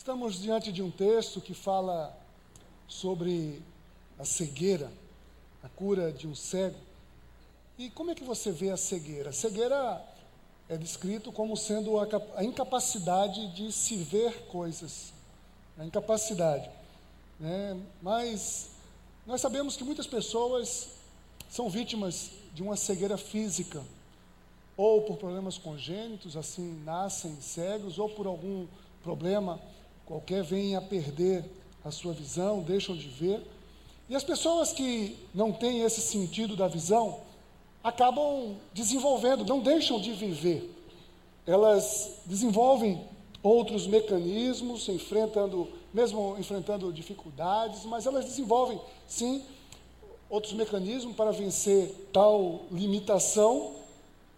Estamos diante de um texto que fala sobre a cegueira, a cura de um cego. E como é que você vê a cegueira? A cegueira é descrito como sendo a, a incapacidade de se ver coisas, a incapacidade. Né? Mas nós sabemos que muitas pessoas são vítimas de uma cegueira física, ou por problemas congênitos, assim nascem cegos, ou por algum problema qualquer vêm a perder a sua visão, deixam de ver. E as pessoas que não têm esse sentido da visão acabam desenvolvendo, não deixam de viver. Elas desenvolvem outros mecanismos, enfrentando, mesmo enfrentando dificuldades, mas elas desenvolvem, sim, outros mecanismos para vencer tal limitação.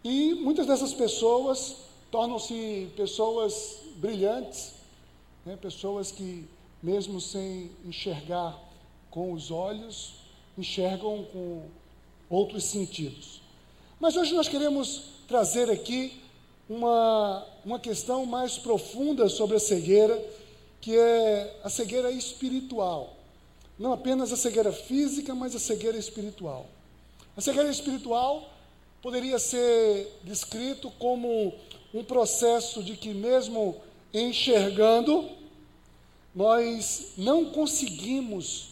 E muitas dessas pessoas tornam-se pessoas brilhantes, né? Pessoas que, mesmo sem enxergar com os olhos, enxergam com outros sentidos. Mas hoje nós queremos trazer aqui uma, uma questão mais profunda sobre a cegueira, que é a cegueira espiritual. Não apenas a cegueira física, mas a cegueira espiritual. A cegueira espiritual poderia ser descrito como um processo de que, mesmo enxergando, nós não conseguimos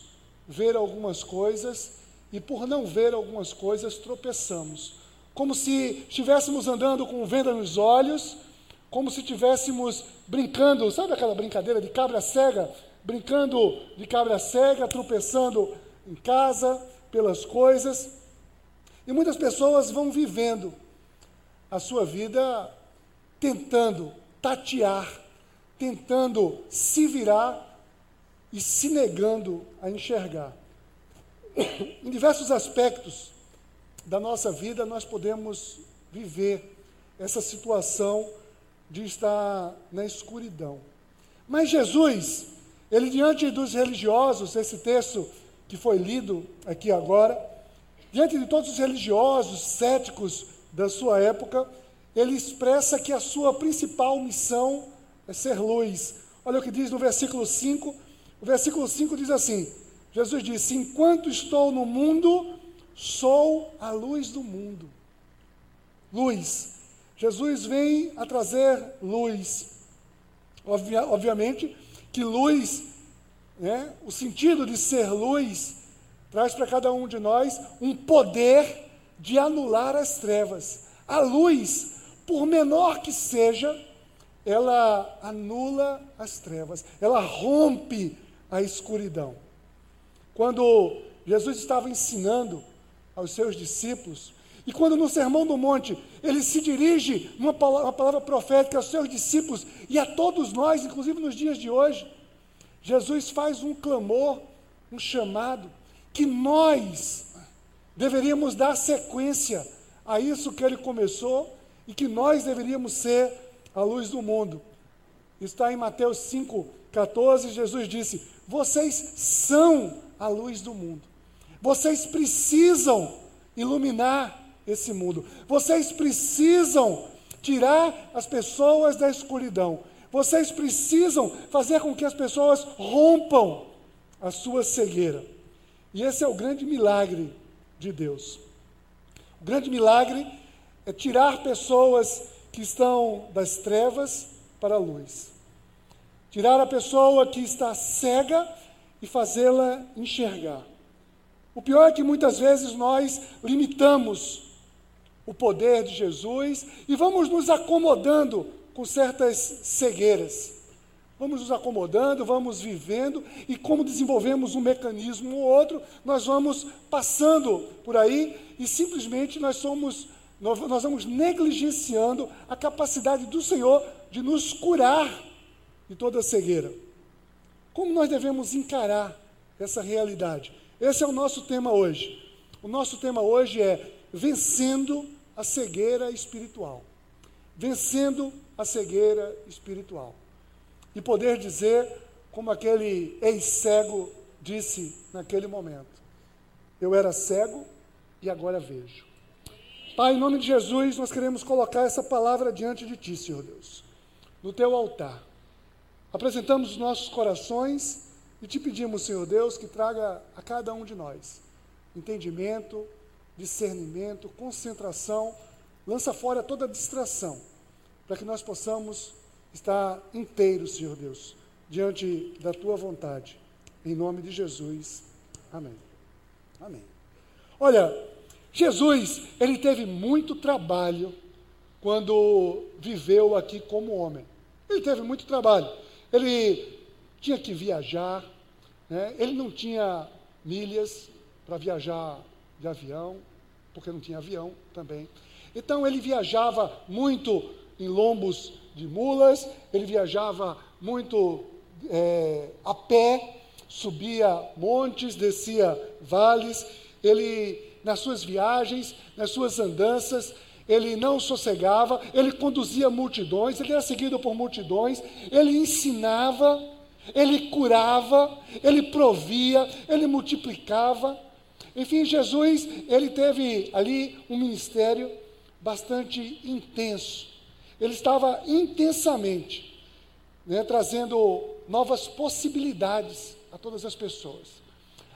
ver algumas coisas e, por não ver algumas coisas, tropeçamos. Como se estivéssemos andando com venda nos olhos, como se estivéssemos brincando, sabe aquela brincadeira de cabra cega? Brincando de cabra cega, tropeçando em casa, pelas coisas. E muitas pessoas vão vivendo a sua vida tentando tatear tentando se virar e se negando a enxergar. Em diversos aspectos da nossa vida, nós podemos viver essa situação de estar na escuridão. Mas Jesus, ele diante dos religiosos, esse texto que foi lido aqui agora, diante de todos os religiosos, céticos da sua época, ele expressa que a sua principal missão é ser luz. Olha o que diz no versículo 5. O versículo 5 diz assim: Jesus disse: Enquanto estou no mundo, sou a luz do mundo. Luz. Jesus vem a trazer luz. Obvia, obviamente que luz, né, o sentido de ser luz, traz para cada um de nós um poder de anular as trevas. A luz, por menor que seja, ela anula as trevas, ela rompe a escuridão. Quando Jesus estava ensinando aos seus discípulos, e quando no Sermão do Monte ele se dirige numa palavra, uma palavra profética aos seus discípulos e a todos nós, inclusive nos dias de hoje, Jesus faz um clamor, um chamado, que nós deveríamos dar sequência a isso que ele começou e que nós deveríamos ser a luz do mundo. Está em Mateus 5,14, Jesus disse: Vocês são a luz do mundo. Vocês precisam iluminar esse mundo. Vocês precisam tirar as pessoas da escuridão. Vocês precisam fazer com que as pessoas rompam a sua cegueira. E esse é o grande milagre de Deus. O grande milagre é tirar pessoas que estão das trevas para a luz. Tirar a pessoa que está cega e fazê-la enxergar. O pior é que muitas vezes nós limitamos o poder de Jesus e vamos nos acomodando com certas cegueiras. Vamos nos acomodando, vamos vivendo, e como desenvolvemos um mecanismo ou outro, nós vamos passando por aí e simplesmente nós somos nós, nós vamos negligenciando a capacidade do Senhor de nos curar de toda cegueira. Como nós devemos encarar essa realidade? Esse é o nosso tema hoje. O nosso tema hoje é vencendo a cegueira espiritual. Vencendo a cegueira espiritual. E poder dizer, como aquele ex-cego disse naquele momento: Eu era cego e agora vejo. Pai, em nome de Jesus, nós queremos colocar essa palavra diante de Ti, Senhor Deus, no Teu altar. apresentamos os nossos corações e te pedimos, Senhor Deus, que traga a cada um de nós entendimento, discernimento, concentração, lança fora toda distração, para que nós possamos estar inteiros, Senhor Deus, diante da tua vontade. Em nome de Jesus. Amém. Amém. Olha, Jesus, ele teve muito trabalho quando viveu aqui como homem. Ele teve muito trabalho. Ele tinha que viajar, né? ele não tinha milhas para viajar de avião, porque não tinha avião também. Então ele viajava muito em lombos de mulas, ele viajava muito é, a pé, subia montes, descia vales, ele nas suas viagens, nas suas andanças, ele não sossegava, ele conduzia multidões, ele era seguido por multidões, ele ensinava, ele curava, ele provia, ele multiplicava. Enfim, Jesus, ele teve ali um ministério bastante intenso. Ele estava intensamente né, trazendo novas possibilidades a todas as pessoas.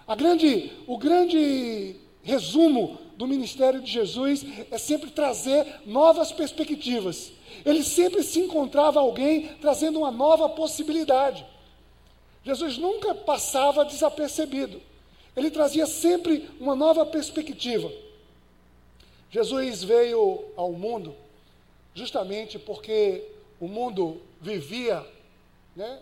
A grande, o grande resumo do ministério de Jesus é sempre trazer novas perspectivas. Ele sempre se encontrava alguém trazendo uma nova possibilidade. Jesus nunca passava desapercebido. Ele trazia sempre uma nova perspectiva. Jesus veio ao mundo justamente porque o mundo vivia, né?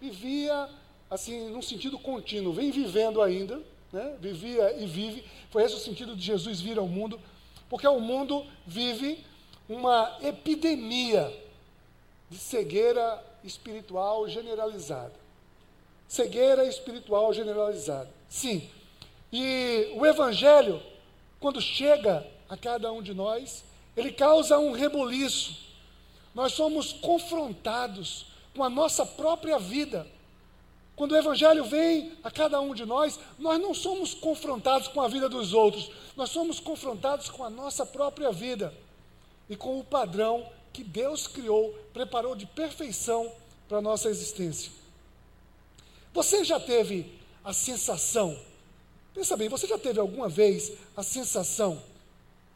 Vivia assim, num sentido contínuo, vem vivendo ainda, né? vivia e vive. Foi esse o sentido de Jesus vir ao mundo, porque o mundo vive uma epidemia de cegueira espiritual generalizada. Cegueira espiritual generalizada. Sim. E o Evangelho, quando chega a cada um de nós, ele causa um reboliço. Nós somos confrontados com a nossa própria vida quando o Evangelho vem a cada um de nós, nós não somos confrontados com a vida dos outros, nós somos confrontados com a nossa própria vida e com o padrão que Deus criou, preparou de perfeição para a nossa existência. Você já teve a sensação, pensa bem, você já teve alguma vez a sensação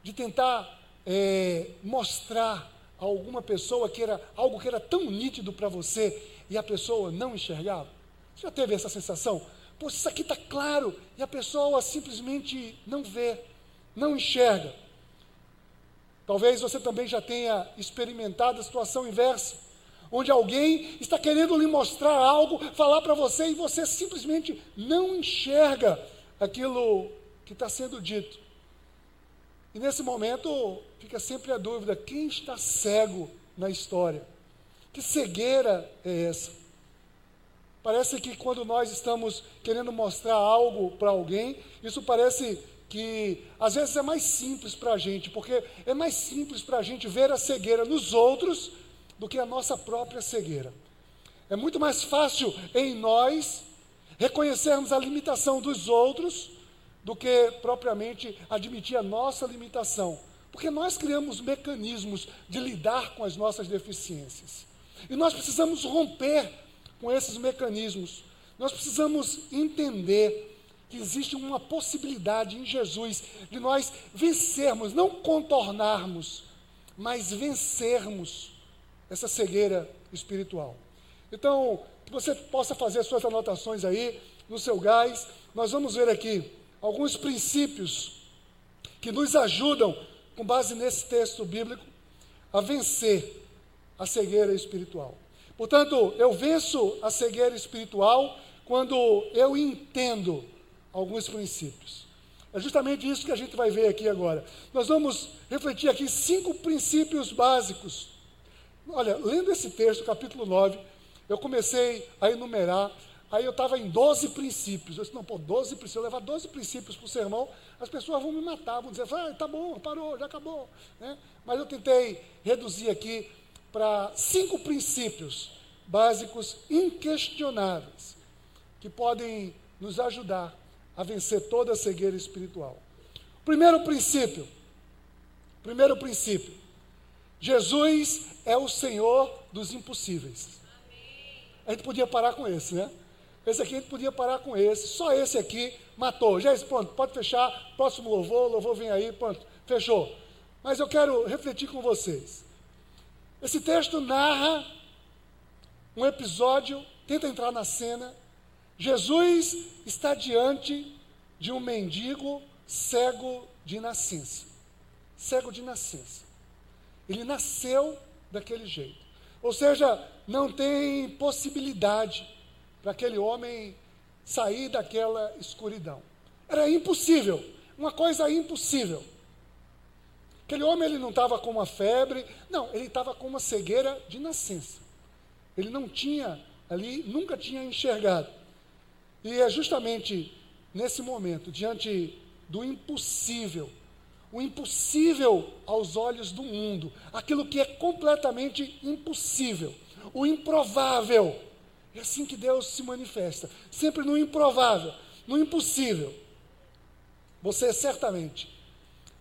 de tentar é, mostrar a alguma pessoa que era algo que era tão nítido para você e a pessoa não enxergava? Você já teve essa sensação? Pô, isso aqui está claro e a pessoa simplesmente não vê, não enxerga. Talvez você também já tenha experimentado a situação inversa, onde alguém está querendo lhe mostrar algo, falar para você e você simplesmente não enxerga aquilo que está sendo dito. E nesse momento fica sempre a dúvida: quem está cego na história? Que cegueira é essa? Parece que quando nós estamos querendo mostrar algo para alguém, isso parece que às vezes é mais simples para a gente, porque é mais simples para a gente ver a cegueira nos outros do que a nossa própria cegueira. É muito mais fácil em nós reconhecermos a limitação dos outros do que propriamente admitir a nossa limitação, porque nós criamos mecanismos de lidar com as nossas deficiências. E nós precisamos romper com esses mecanismos. Nós precisamos entender que existe uma possibilidade em Jesus de nós vencermos, não contornarmos, mas vencermos essa cegueira espiritual. Então, que você possa fazer suas anotações aí no seu gás. Nós vamos ver aqui alguns princípios que nos ajudam, com base nesse texto bíblico, a vencer a cegueira espiritual. Portanto, eu venço a cegueira espiritual quando eu entendo alguns princípios. É justamente isso que a gente vai ver aqui agora. Nós vamos refletir aqui cinco princípios básicos. Olha, lendo esse texto, capítulo 9, eu comecei a enumerar, aí eu estava em 12 princípios. Eu disse, não, pô, 12 princípios, eu levar 12 princípios para o sermão, as pessoas vão me matar, vão dizer, ah, tá bom, parou, já acabou. Né? Mas eu tentei reduzir aqui para cinco princípios básicos inquestionáveis que podem nos ajudar a vencer toda a cegueira espiritual. Primeiro princípio. Primeiro princípio. Jesus é o Senhor dos impossíveis. a gente podia parar com esse, né? Esse aqui a gente podia parar com esse, só esse aqui matou. Já esse, pronto, pode fechar, próximo louvor, louvor vem aí, pronto, fechou. Mas eu quero refletir com vocês. Esse texto narra um episódio, tenta entrar na cena. Jesus está diante de um mendigo cego de nascença. Cego de nascença. Ele nasceu daquele jeito. Ou seja, não tem possibilidade para aquele homem sair daquela escuridão. Era impossível, uma coisa impossível. Aquele homem ele não estava com uma febre, não, ele estava com uma cegueira de nascença. Ele não tinha ali, nunca tinha enxergado. E é justamente nesse momento, diante do impossível, o impossível aos olhos do mundo, aquilo que é completamente impossível, o improvável. É assim que Deus se manifesta, sempre no improvável, no impossível. Você certamente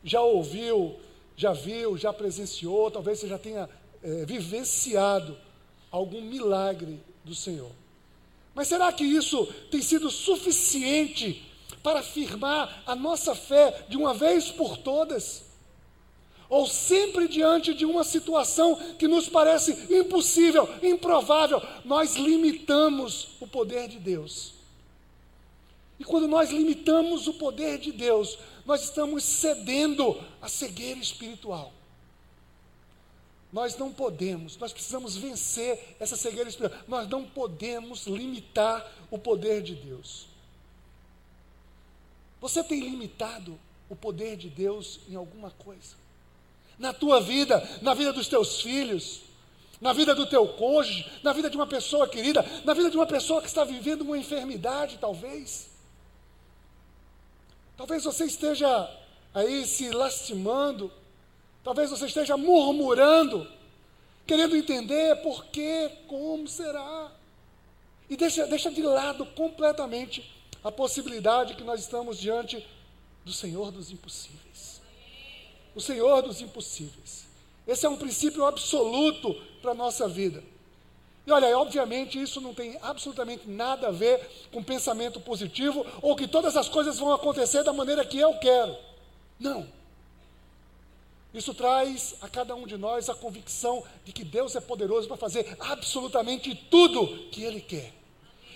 já ouviu, já viu, já presenciou, talvez você já tenha é, vivenciado algum milagre do Senhor. Mas será que isso tem sido suficiente para afirmar a nossa fé de uma vez por todas? Ou sempre diante de uma situação que nos parece impossível, improvável, nós limitamos o poder de Deus. E quando nós limitamos o poder de Deus, nós estamos cedendo à cegueira espiritual. Nós não podemos, nós precisamos vencer essa cegueira espiritual. Nós não podemos limitar o poder de Deus. Você tem limitado o poder de Deus em alguma coisa? Na tua vida, na vida dos teus filhos, na vida do teu cônjuge, na vida de uma pessoa querida, na vida de uma pessoa que está vivendo uma enfermidade, talvez. Talvez você esteja aí se lastimando, talvez você esteja murmurando, querendo entender por quê, como será. E deixa, deixa de lado completamente a possibilidade que nós estamos diante do Senhor dos impossíveis. O Senhor dos impossíveis. Esse é um princípio absoluto para a nossa vida. E olha, obviamente isso não tem absolutamente nada a ver com pensamento positivo ou que todas as coisas vão acontecer da maneira que eu quero. Não. Isso traz a cada um de nós a convicção de que Deus é poderoso para fazer absolutamente tudo que Ele quer.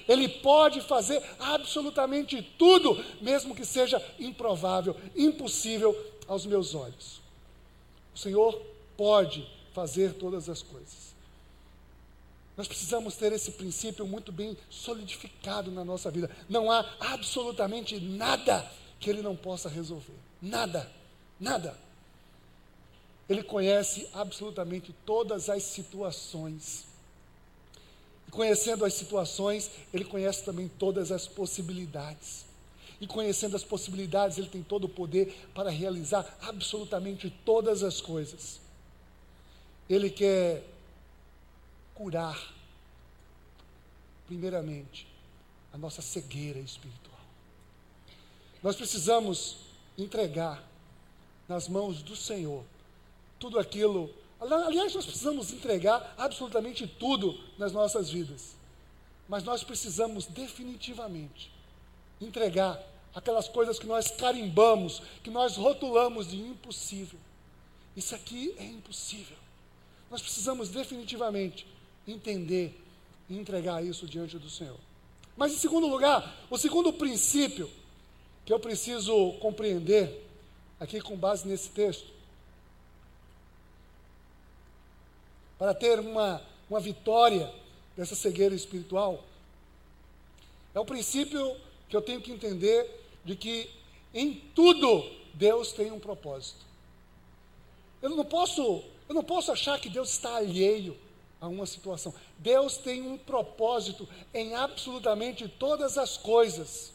Ele pode fazer absolutamente tudo, mesmo que seja improvável, impossível aos meus olhos. O Senhor pode fazer todas as coisas. Nós precisamos ter esse princípio muito bem solidificado na nossa vida. Não há absolutamente nada que Ele não possa resolver. Nada, nada. Ele conhece absolutamente todas as situações. E conhecendo as situações, ele conhece também todas as possibilidades. E conhecendo as possibilidades, ele tem todo o poder para realizar absolutamente todas as coisas. Ele quer curar, primeiramente, a nossa cegueira espiritual. Nós precisamos entregar nas mãos do Senhor tudo aquilo Aliás, nós precisamos entregar absolutamente tudo nas nossas vidas. Mas nós precisamos definitivamente entregar aquelas coisas que nós carimbamos, que nós rotulamos de impossível. Isso aqui é impossível. Nós precisamos definitivamente entender e entregar isso diante do Senhor. Mas, em segundo lugar, o segundo princípio que eu preciso compreender, aqui com base nesse texto, para ter uma, uma vitória dessa cegueira espiritual, é o princípio que eu tenho que entender de que em tudo Deus tem um propósito. Eu não posso, eu não posso achar que Deus está alheio a uma situação. Deus tem um propósito em absolutamente todas as coisas.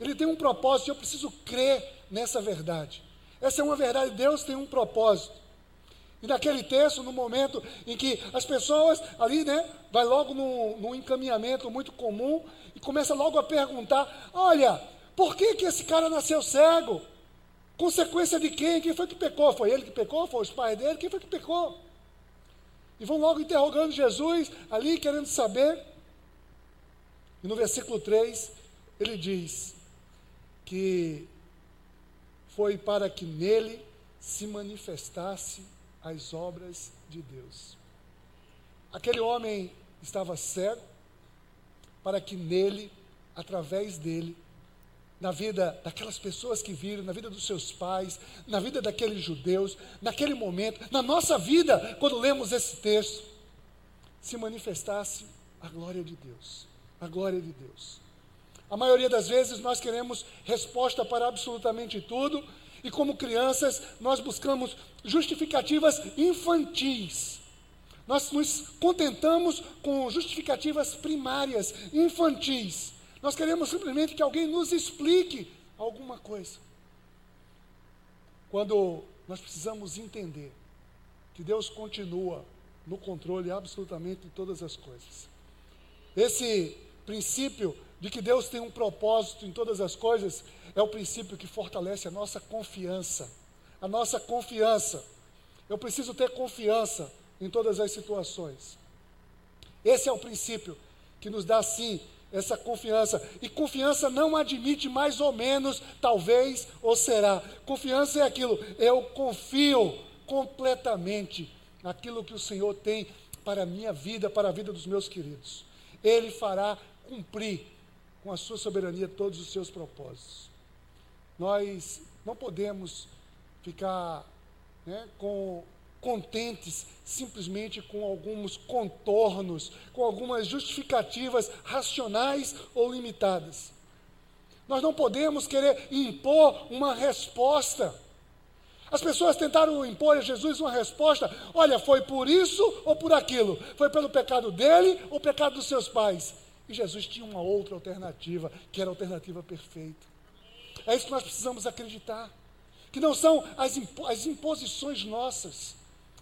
Ele tem um propósito e eu preciso crer nessa verdade. Essa é uma verdade, Deus tem um propósito. E naquele texto, no momento em que as pessoas ali, né, vai logo num, encaminhamento muito comum e começa logo a perguntar: olha, por que, que esse cara nasceu cego? Consequência de quem? Quem foi que pecou? Foi ele que pecou? Foi os pais dele? Quem foi que pecou? E vão logo interrogando Jesus ali, querendo saber. E no versículo 3, ele diz que foi para que nele se manifestasse as obras de Deus. Aquele homem estava cego para que nele, através dele, na vida daquelas pessoas que viram, na vida dos seus pais, na vida daqueles judeus, naquele momento, na nossa vida, quando lemos esse texto, se manifestasse a glória de Deus. A glória de Deus. A maioria das vezes nós queremos resposta para absolutamente tudo, e como crianças nós buscamos justificativas infantis. Nós nos contentamos com justificativas primárias, infantis. Nós queremos simplesmente que alguém nos explique alguma coisa. Quando nós precisamos entender que Deus continua no controle absolutamente de todas as coisas. Esse princípio de que Deus tem um propósito em todas as coisas é o princípio que fortalece a nossa confiança. A nossa confiança. Eu preciso ter confiança em todas as situações. Esse é o princípio que nos dá, sim, essa confiança. E confiança não admite mais ou menos, talvez ou será. Confiança é aquilo, eu confio completamente naquilo que o Senhor tem para a minha vida, para a vida dos meus queridos. Ele fará cumprir com a sua soberania todos os seus propósitos. Nós não podemos ficar né, com contentes simplesmente com alguns contornos, com algumas justificativas racionais ou limitadas. Nós não podemos querer impor uma resposta. As pessoas tentaram impor a Jesus uma resposta: olha, foi por isso ou por aquilo? Foi pelo pecado dele ou pecado dos seus pais? E Jesus tinha uma outra alternativa, que era a alternativa perfeita. É isso que nós precisamos acreditar. Que não são as, impo as imposições nossas,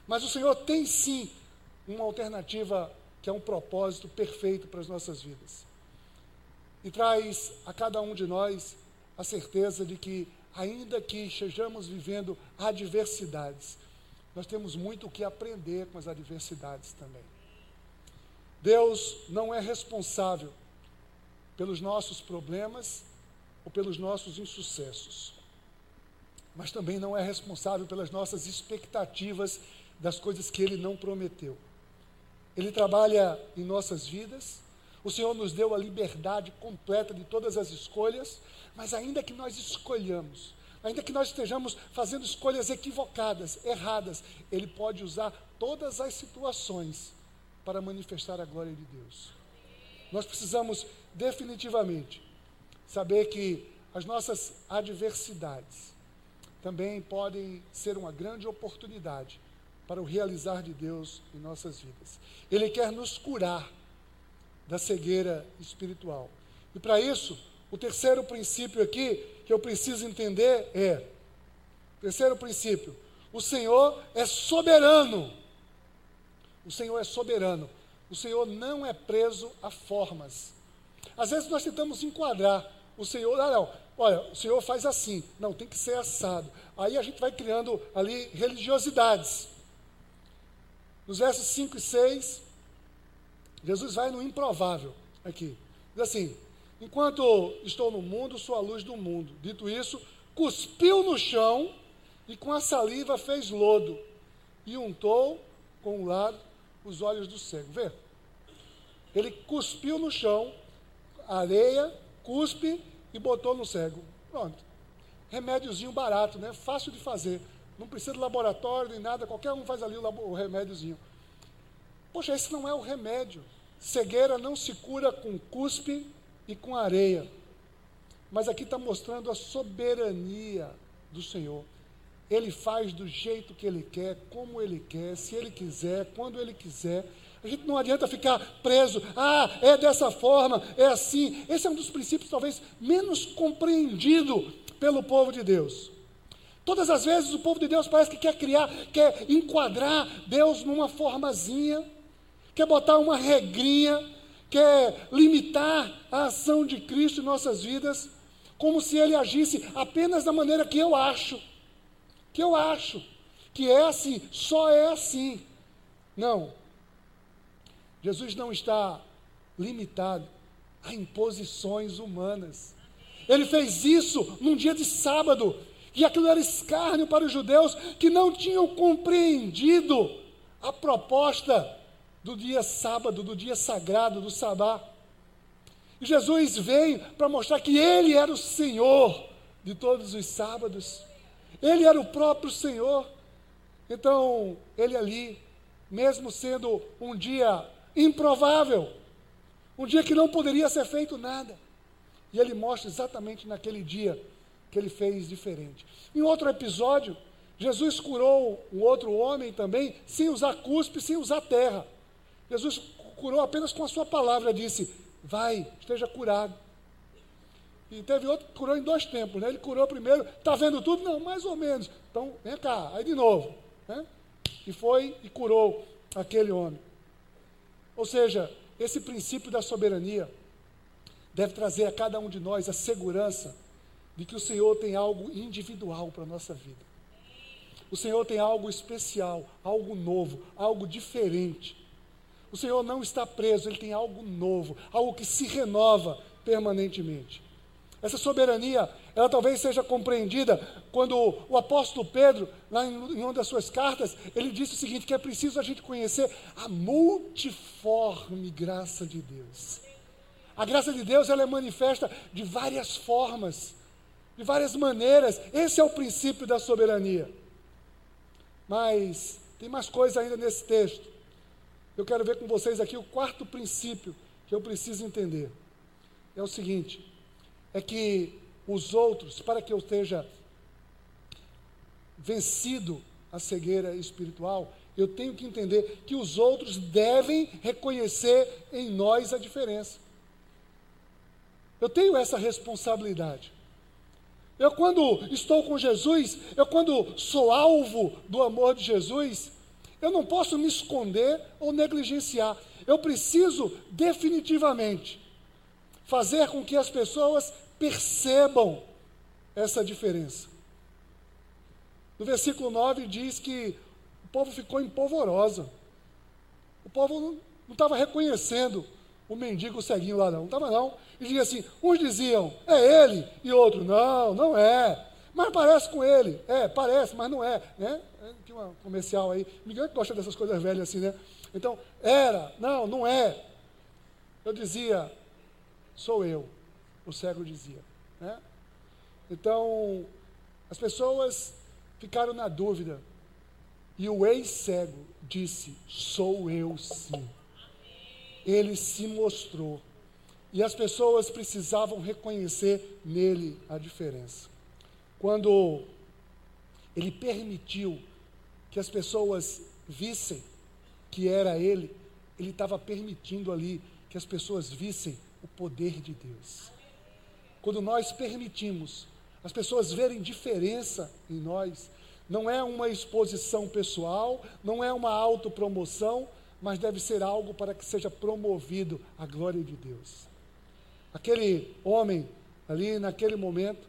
mas o Senhor tem sim uma alternativa que é um propósito perfeito para as nossas vidas. E traz a cada um de nós a certeza de que, ainda que estejamos vivendo adversidades, nós temos muito o que aprender com as adversidades também. Deus não é responsável pelos nossos problemas ou pelos nossos insucessos, mas também não é responsável pelas nossas expectativas das coisas que Ele não prometeu. Ele trabalha em nossas vidas, o Senhor nos deu a liberdade completa de todas as escolhas, mas ainda que nós escolhamos, ainda que nós estejamos fazendo escolhas equivocadas, erradas, Ele pode usar todas as situações para manifestar a glória de Deus. Nós precisamos definitivamente saber que as nossas adversidades também podem ser uma grande oportunidade para o realizar de Deus em nossas vidas. Ele quer nos curar da cegueira espiritual. E para isso, o terceiro princípio aqui que eu preciso entender é: terceiro princípio, o Senhor é soberano. O Senhor é soberano. O Senhor não é preso a formas. Às vezes nós tentamos enquadrar o Senhor, ah, não, olha, o Senhor faz assim, não, tem que ser assado. Aí a gente vai criando ali religiosidades. Nos versos 5 e 6, Jesus vai no improvável aqui. Diz assim: Enquanto estou no mundo, sou a luz do mundo. Dito isso, cuspiu no chão e com a saliva fez lodo e untou com o lado os olhos do cego. Vê? Ele cuspiu no chão, areia, cuspe e botou no cego. Pronto. Remédiozinho barato, né? Fácil de fazer. Não precisa de laboratório nem nada, qualquer um faz ali o, o remédiozinho. Poxa, esse não é o remédio. Cegueira não se cura com cuspe e com areia. Mas aqui está mostrando a soberania do Senhor. Ele faz do jeito que ele quer, como ele quer, se ele quiser, quando ele quiser. A gente não adianta ficar preso, ah, é dessa forma, é assim. Esse é um dos princípios talvez menos compreendido pelo povo de Deus. Todas as vezes o povo de Deus parece que quer criar, quer enquadrar Deus numa formazinha, quer botar uma regrinha, quer limitar a ação de Cristo em nossas vidas, como se ele agisse apenas da maneira que eu acho. Que eu acho que é assim, só é assim. Não. Jesus não está limitado a imposições humanas. Ele fez isso num dia de sábado, e aquilo era escárnio para os judeus que não tinham compreendido a proposta do dia sábado, do dia sagrado, do sabá. E Jesus veio para mostrar que Ele era o Senhor de todos os sábados. Ele era o próprio Senhor. Então, Ele ali, mesmo sendo um dia improvável, um dia que não poderia ser feito nada, e Ele mostra exatamente naquele dia que Ele fez diferente. Em outro episódio, Jesus curou um outro homem também, sem usar cuspe, sem usar terra. Jesus curou apenas com a sua palavra, disse: Vai, esteja curado. E teve outro que curou em dois tempos, né? Ele curou primeiro, está vendo tudo? Não, mais ou menos. Então, vem cá, aí de novo. Né? E foi e curou aquele homem. Ou seja, esse princípio da soberania deve trazer a cada um de nós a segurança de que o Senhor tem algo individual para a nossa vida. O Senhor tem algo especial, algo novo, algo diferente. O Senhor não está preso, ele tem algo novo, algo que se renova permanentemente. Essa soberania, ela talvez seja compreendida quando o apóstolo Pedro, lá em, uma das suas cartas, ele disse o seguinte: que é preciso a gente conhecer a multiforme graça de Deus. A graça de Deus ela é manifesta de várias formas, de várias maneiras. Esse é o princípio da soberania. Mas tem mais coisa ainda nesse texto. Eu quero ver com vocês aqui o quarto princípio que eu preciso entender. É o seguinte: é que os outros, para que eu esteja vencido a cegueira espiritual, eu tenho que entender que os outros devem reconhecer em nós a diferença. Eu tenho essa responsabilidade. Eu, quando estou com Jesus, eu, quando sou alvo do amor de Jesus, eu não posso me esconder ou negligenciar. Eu preciso definitivamente fazer com que as pessoas percebam essa diferença. No versículo 9 diz que o povo ficou em polvorosa. O povo não estava reconhecendo o mendigo ceguinho lá, não. Estava, não. E dizia assim: uns diziam, é ele, e outros, não, não é. Mas parece com ele. É, parece, mas não é. Né? Tinha uma comercial aí. Ninguém gosta dessas coisas velhas assim, né? Então, era, não, não é. Eu dizia, sou eu. O cego dizia. Né? Então, as pessoas ficaram na dúvida. E o ex-cego disse: Sou eu sim. Ele se mostrou. E as pessoas precisavam reconhecer nele a diferença. Quando ele permitiu que as pessoas vissem que era ele, ele estava permitindo ali que as pessoas vissem o poder de Deus. Quando nós permitimos as pessoas verem diferença em nós, não é uma exposição pessoal, não é uma autopromoção, mas deve ser algo para que seja promovido a glória de Deus. Aquele homem ali naquele momento,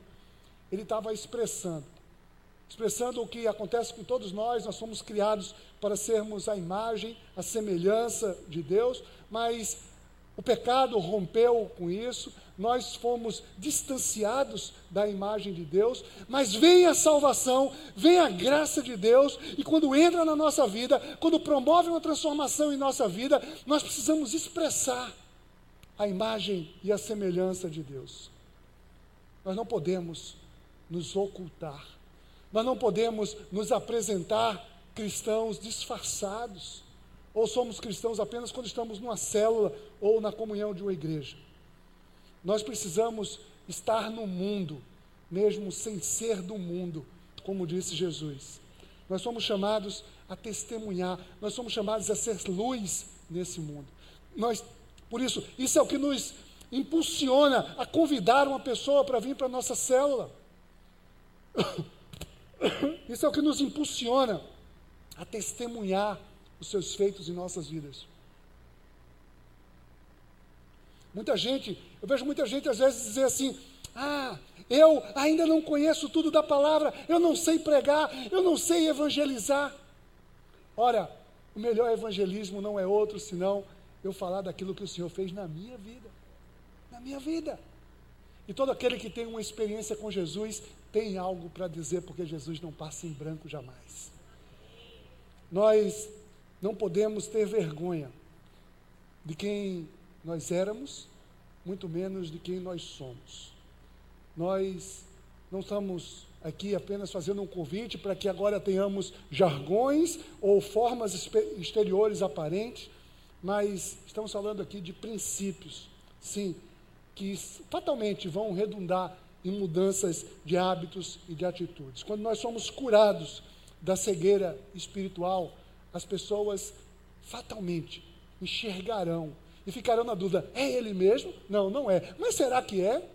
ele estava expressando. Expressando o que acontece com todos nós, nós somos criados para sermos a imagem, a semelhança de Deus, mas o pecado rompeu com isso, nós fomos distanciados da imagem de Deus, mas vem a salvação, vem a graça de Deus, e quando entra na nossa vida, quando promove uma transformação em nossa vida, nós precisamos expressar a imagem e a semelhança de Deus. Nós não podemos nos ocultar. Nós não podemos nos apresentar cristãos disfarçados. Ou somos cristãos apenas quando estamos numa célula ou na comunhão de uma igreja. Nós precisamos estar no mundo, mesmo sem ser do mundo, como disse Jesus. Nós somos chamados a testemunhar, nós somos chamados a ser luz nesse mundo. Nós, por isso, isso é o que nos impulsiona a convidar uma pessoa para vir para a nossa célula. Isso é o que nos impulsiona a testemunhar os seus feitos em nossas vidas. Muita gente, eu vejo muita gente às vezes dizer assim: ah, eu ainda não conheço tudo da palavra, eu não sei pregar, eu não sei evangelizar. Ora, o melhor evangelismo não é outro senão eu falar daquilo que o Senhor fez na minha vida. na minha vida. E todo aquele que tem uma experiência com Jesus tem algo para dizer, porque Jesus não passa em branco jamais. Nós não podemos ter vergonha de quem nós éramos, muito menos de quem nós somos. Nós não estamos aqui apenas fazendo um convite para que agora tenhamos jargões ou formas exteriores aparentes, mas estamos falando aqui de princípios, sim, que fatalmente vão redundar em mudanças de hábitos e de atitudes. Quando nós somos curados da cegueira espiritual, as pessoas fatalmente enxergarão e ficarão na dúvida: é ele mesmo? Não, não é. Mas será que é?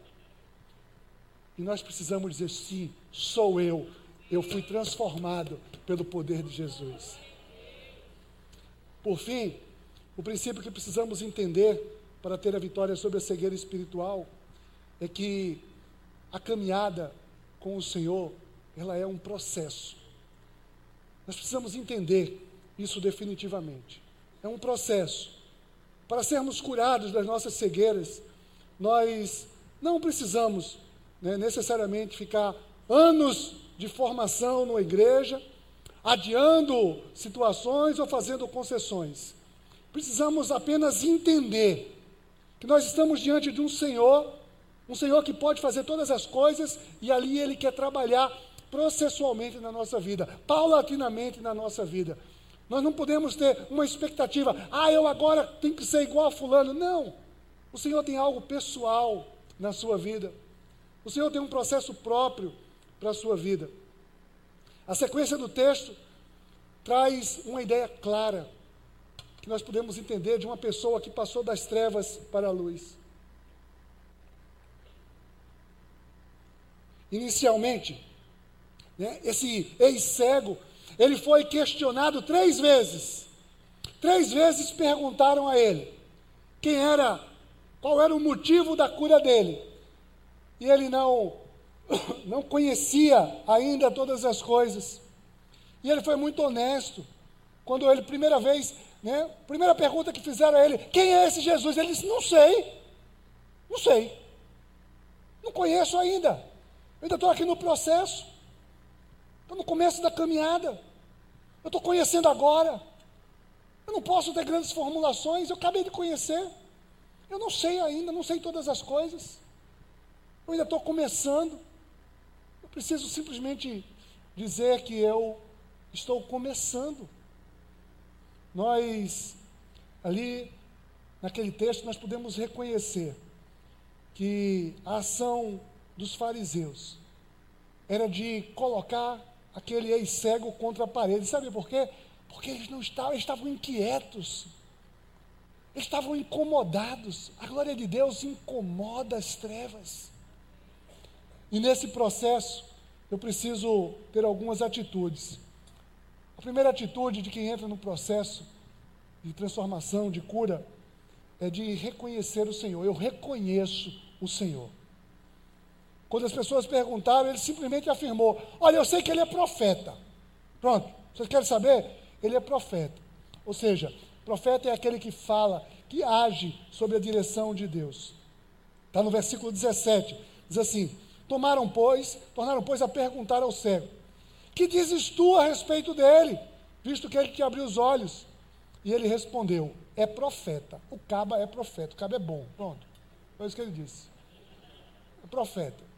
E nós precisamos dizer: sim, sou eu. Eu fui transformado pelo poder de Jesus. Por fim, o princípio que precisamos entender para ter a vitória sobre a cegueira espiritual é que a caminhada com o Senhor, ela é um processo. Nós precisamos entender isso definitivamente. É um processo. Para sermos curados das nossas cegueiras, nós não precisamos né, necessariamente ficar anos de formação numa igreja, adiando situações ou fazendo concessões. Precisamos apenas entender que nós estamos diante de um Senhor, um Senhor que pode fazer todas as coisas e ali Ele quer trabalhar processualmente na nossa vida, paulatinamente na nossa vida. Nós não podemos ter uma expectativa, ah, eu agora tenho que ser igual a Fulano. Não. O Senhor tem algo pessoal na sua vida. O Senhor tem um processo próprio para a sua vida. A sequência do texto traz uma ideia clara que nós podemos entender de uma pessoa que passou das trevas para a luz. Inicialmente, né, esse ex-cego, ele foi questionado três vezes. Três vezes perguntaram a ele quem era, qual era o motivo da cura dele. E ele não, não conhecia ainda todas as coisas. E ele foi muito honesto. Quando ele, primeira vez, né? Primeira pergunta que fizeram a ele: quem é esse Jesus? Ele disse: não sei. Não sei. Não conheço ainda. Ainda estou aqui no processo. Estou no começo da caminhada. Eu estou conhecendo agora. Eu não posso ter grandes formulações. Eu acabei de conhecer. Eu não sei ainda, não sei todas as coisas. Eu ainda estou começando. Eu preciso simplesmente dizer que eu estou começando. Nós, ali, naquele texto, nós podemos reconhecer que a ação dos fariseus era de colocar aquele ex-cego contra a parede. Sabe por quê? Porque eles não estavam, eles estavam inquietos. Eles estavam incomodados. A glória de Deus incomoda as trevas. E nesse processo, eu preciso ter algumas atitudes. A primeira atitude de quem entra no processo de transformação, de cura, é de reconhecer o Senhor. Eu reconheço o Senhor. Quando as pessoas perguntaram, ele simplesmente afirmou: Olha, eu sei que ele é profeta. Pronto, vocês querem saber? Ele é profeta. Ou seja, profeta é aquele que fala, que age sob a direção de Deus. Está no versículo 17, diz assim: Tomaram, pois, tornaram, pois, a perguntar ao cego: que dizes tu a respeito dele, visto que ele te abriu os olhos? E ele respondeu: É profeta. O caba é profeta. O caba é bom. Pronto. Foi isso que ele disse. É profeta.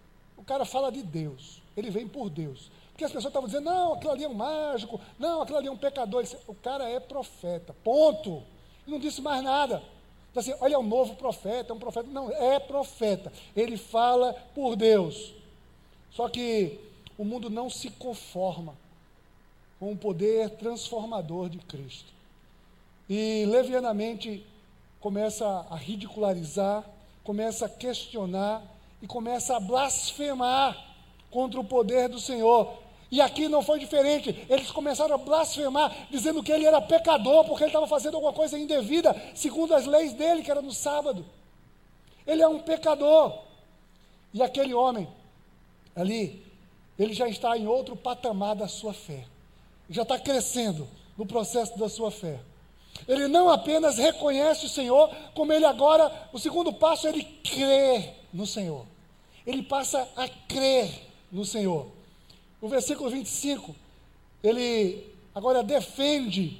O cara fala de Deus. Ele vem por Deus. Porque as pessoas estavam dizendo: Não, aquilo ali é um mágico. Não, aquilo ali é um pecador. Disse, o cara é profeta. Ponto. E não disse mais nada. Então, assim, olha, é um novo profeta, é um profeta. Não, é profeta. Ele fala por Deus. Só que o mundo não se conforma com o poder transformador de Cristo. E levianamente começa a ridicularizar, começa a questionar e começa a blasfemar contra o poder do Senhor. E aqui não foi diferente. Eles começaram a blasfemar, dizendo que ele era pecador porque ele estava fazendo alguma coisa indevida, segundo as leis dele, que era no sábado. Ele é um pecador. E aquele homem ali, ele já está em outro patamar da sua fé. Já está crescendo no processo da sua fé. Ele não apenas reconhece o Senhor, como ele agora, o segundo passo, ele crê no Senhor. Ele passa a crer no Senhor. O versículo 25, ele agora defende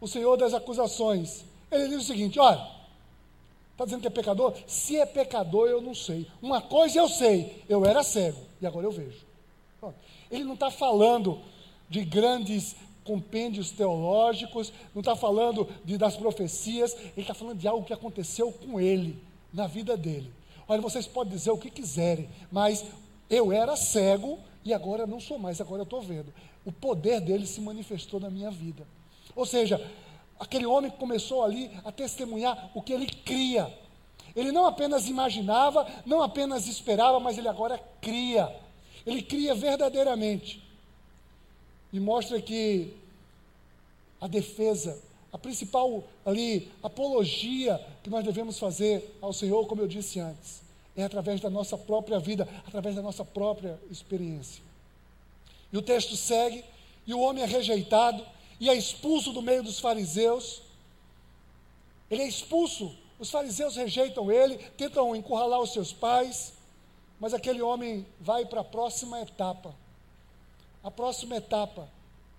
o Senhor das acusações. Ele diz o seguinte: olha, está dizendo que é pecador? Se é pecador, eu não sei. Uma coisa eu sei, eu era cego e agora eu vejo. Ele não está falando de grandes compêndios teológicos, não está falando de, das profecias, ele está falando de algo que aconteceu com ele, na vida dele. Olha, vocês podem dizer o que quiserem, mas eu era cego e agora não sou mais, agora eu estou vendo. O poder dele se manifestou na minha vida. Ou seja, aquele homem começou ali a testemunhar o que ele cria. Ele não apenas imaginava, não apenas esperava, mas ele agora cria. Ele cria verdadeiramente. E mostra que a defesa, a principal ali apologia que nós devemos fazer ao Senhor, como eu disse antes, é através da nossa própria vida, através da nossa própria experiência. E o texto segue, e o homem é rejeitado e é expulso do meio dos fariseus. Ele é expulso, os fariseus rejeitam ele, tentam encurralar os seus pais, mas aquele homem vai para a próxima etapa. A próxima etapa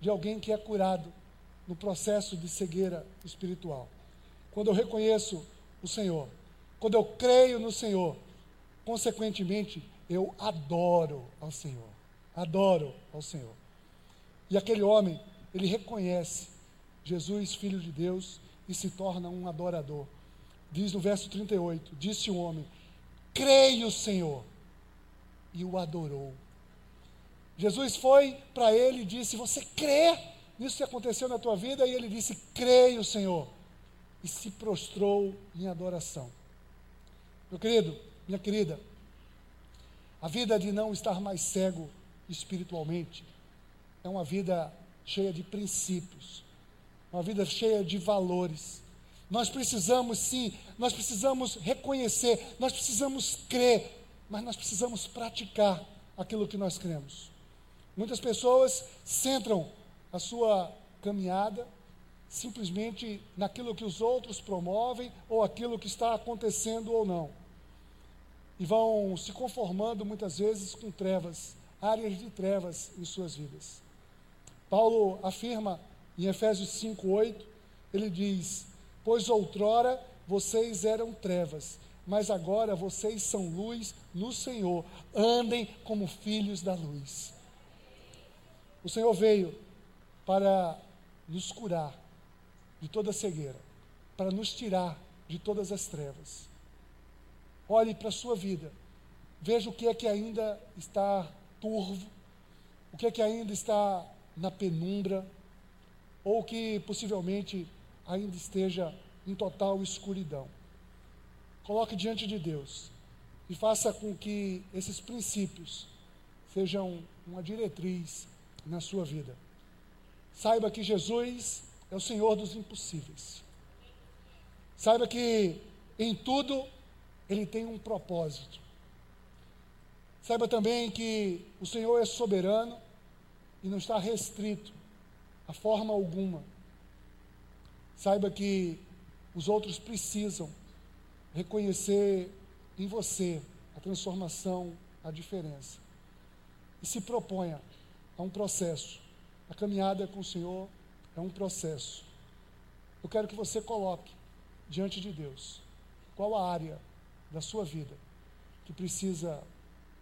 de alguém que é curado no processo de cegueira espiritual. Quando eu reconheço o Senhor, quando eu creio no Senhor, consequentemente, eu adoro ao Senhor. Adoro ao Senhor. E aquele homem, ele reconhece Jesus, filho de Deus, e se torna um adorador. Diz no verso 38: Disse o homem: Creio, Senhor, e o adorou. Jesus foi para ele e disse: Você crê nisso que aconteceu na tua vida? E ele disse: Creio, Senhor. E se prostrou em adoração. Meu querido, minha querida, a vida de não estar mais cego espiritualmente é uma vida cheia de princípios, uma vida cheia de valores. Nós precisamos sim, nós precisamos reconhecer, nós precisamos crer mas nós precisamos praticar aquilo que nós cremos. Muitas pessoas centram a sua caminhada simplesmente naquilo que os outros promovem ou aquilo que está acontecendo ou não. E vão se conformando muitas vezes com trevas, áreas de trevas em suas vidas. Paulo afirma em Efésios 5:8, ele diz: "Pois outrora vocês eram trevas, mas agora vocês são luz no Senhor. Andem como filhos da luz. O Senhor veio para nos curar de toda cegueira, para nos tirar de todas as trevas. Olhe para a sua vida, veja o que é que ainda está turvo, o que é que ainda está na penumbra, ou que possivelmente ainda esteja em total escuridão. Coloque diante de Deus e faça com que esses princípios sejam uma diretriz na sua vida. Saiba que Jesus é o Senhor dos impossíveis. Saiba que em tudo Ele tem um propósito. Saiba também que o Senhor é soberano e não está restrito a forma alguma. Saiba que os outros precisam reconhecer em você a transformação, a diferença. E se proponha a um processo. A caminhada com o Senhor é um processo. Eu quero que você coloque diante de Deus qual a área da sua vida que precisa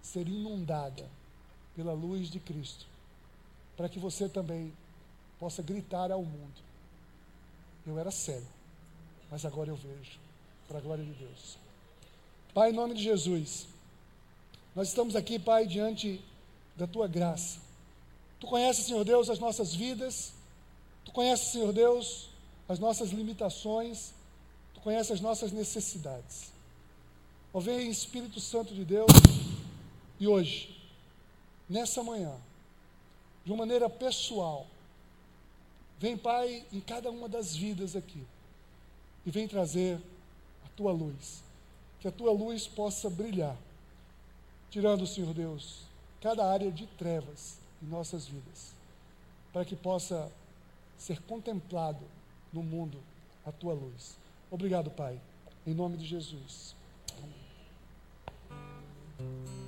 ser inundada pela luz de Cristo, para que você também possa gritar ao mundo: Eu era cego, mas agora eu vejo para a glória de Deus. Pai, em nome de Jesus, nós estamos aqui, Pai, diante da tua graça. Tu conheces, Senhor Deus, as nossas vidas, tu conheces, Senhor Deus, as nossas limitações, tu conheces as nossas necessidades. Ó, vem Espírito Santo de Deus, e hoje, nessa manhã, de uma maneira pessoal, vem, Pai, em cada uma das vidas aqui, e vem trazer tua luz. Que a tua luz possa brilhar, tirando, Senhor Deus, cada área de trevas em nossas vidas, para que possa ser contemplado no mundo a tua luz. Obrigado, Pai, em nome de Jesus. Amém.